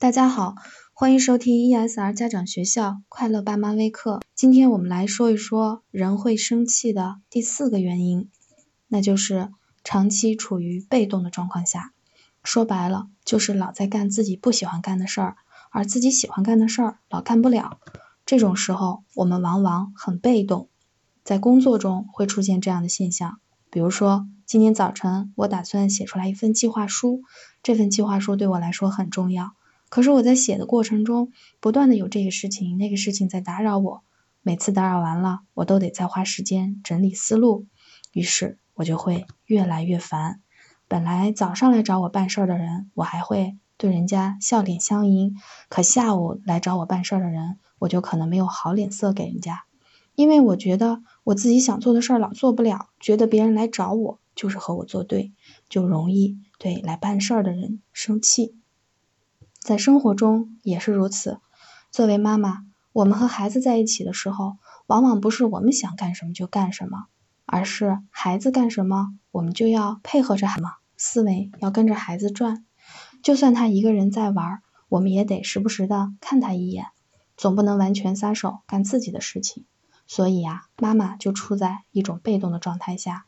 大家好，欢迎收听 ESR 家长学校快乐爸妈微课。今天我们来说一说人会生气的第四个原因，那就是长期处于被动的状况下。说白了，就是老在干自己不喜欢干的事儿，而自己喜欢干的事儿老干不了。这种时候，我们往往很被动。在工作中会出现这样的现象，比如说，今天早晨我打算写出来一份计划书，这份计划书对我来说很重要。可是我在写的过程中，不断的有这个事情、那个事情在打扰我，每次打扰完了，我都得再花时间整理思路，于是我就会越来越烦。本来早上来找我办事儿的人，我还会对人家笑脸相迎，可下午来找我办事儿的人，我就可能没有好脸色给人家，因为我觉得我自己想做的事儿老做不了，觉得别人来找我就是和我作对，就容易对来办事儿的人生气。在生活中也是如此。作为妈妈，我们和孩子在一起的时候，往往不是我们想干什么就干什么，而是孩子干什么，我们就要配合着什么，思维要跟着孩子转。就算他一个人在玩，我们也得时不时的看他一眼，总不能完全撒手干自己的事情。所以啊，妈妈就处在一种被动的状态下。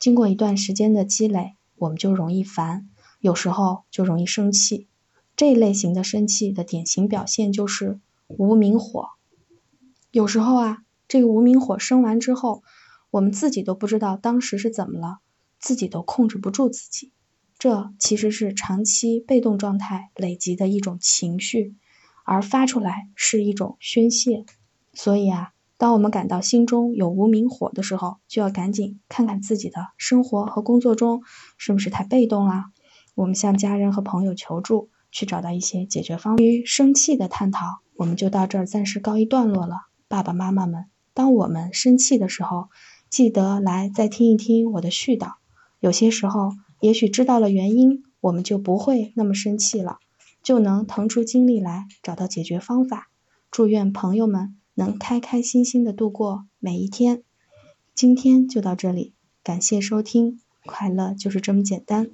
经过一段时间的积累，我们就容易烦，有时候就容易生气。这类型的生气的典型表现就是无名火。有时候啊，这个无名火生完之后，我们自己都不知道当时是怎么了，自己都控制不住自己。这其实是长期被动状态累积的一种情绪，而发出来是一种宣泄。所以啊，当我们感到心中有无名火的时候，就要赶紧看看自己的生活和工作中是不是太被动了。我们向家人和朋友求助。去找到一些解决方案。于生气的探讨，我们就到这儿暂时告一段落了。爸爸妈妈们，当我们生气的时候，记得来再听一听我的絮叨。有些时候，也许知道了原因，我们就不会那么生气了，就能腾出精力来找到解决方法。祝愿朋友们能开开心心的度过每一天。今天就到这里，感谢收听，快乐就是这么简单。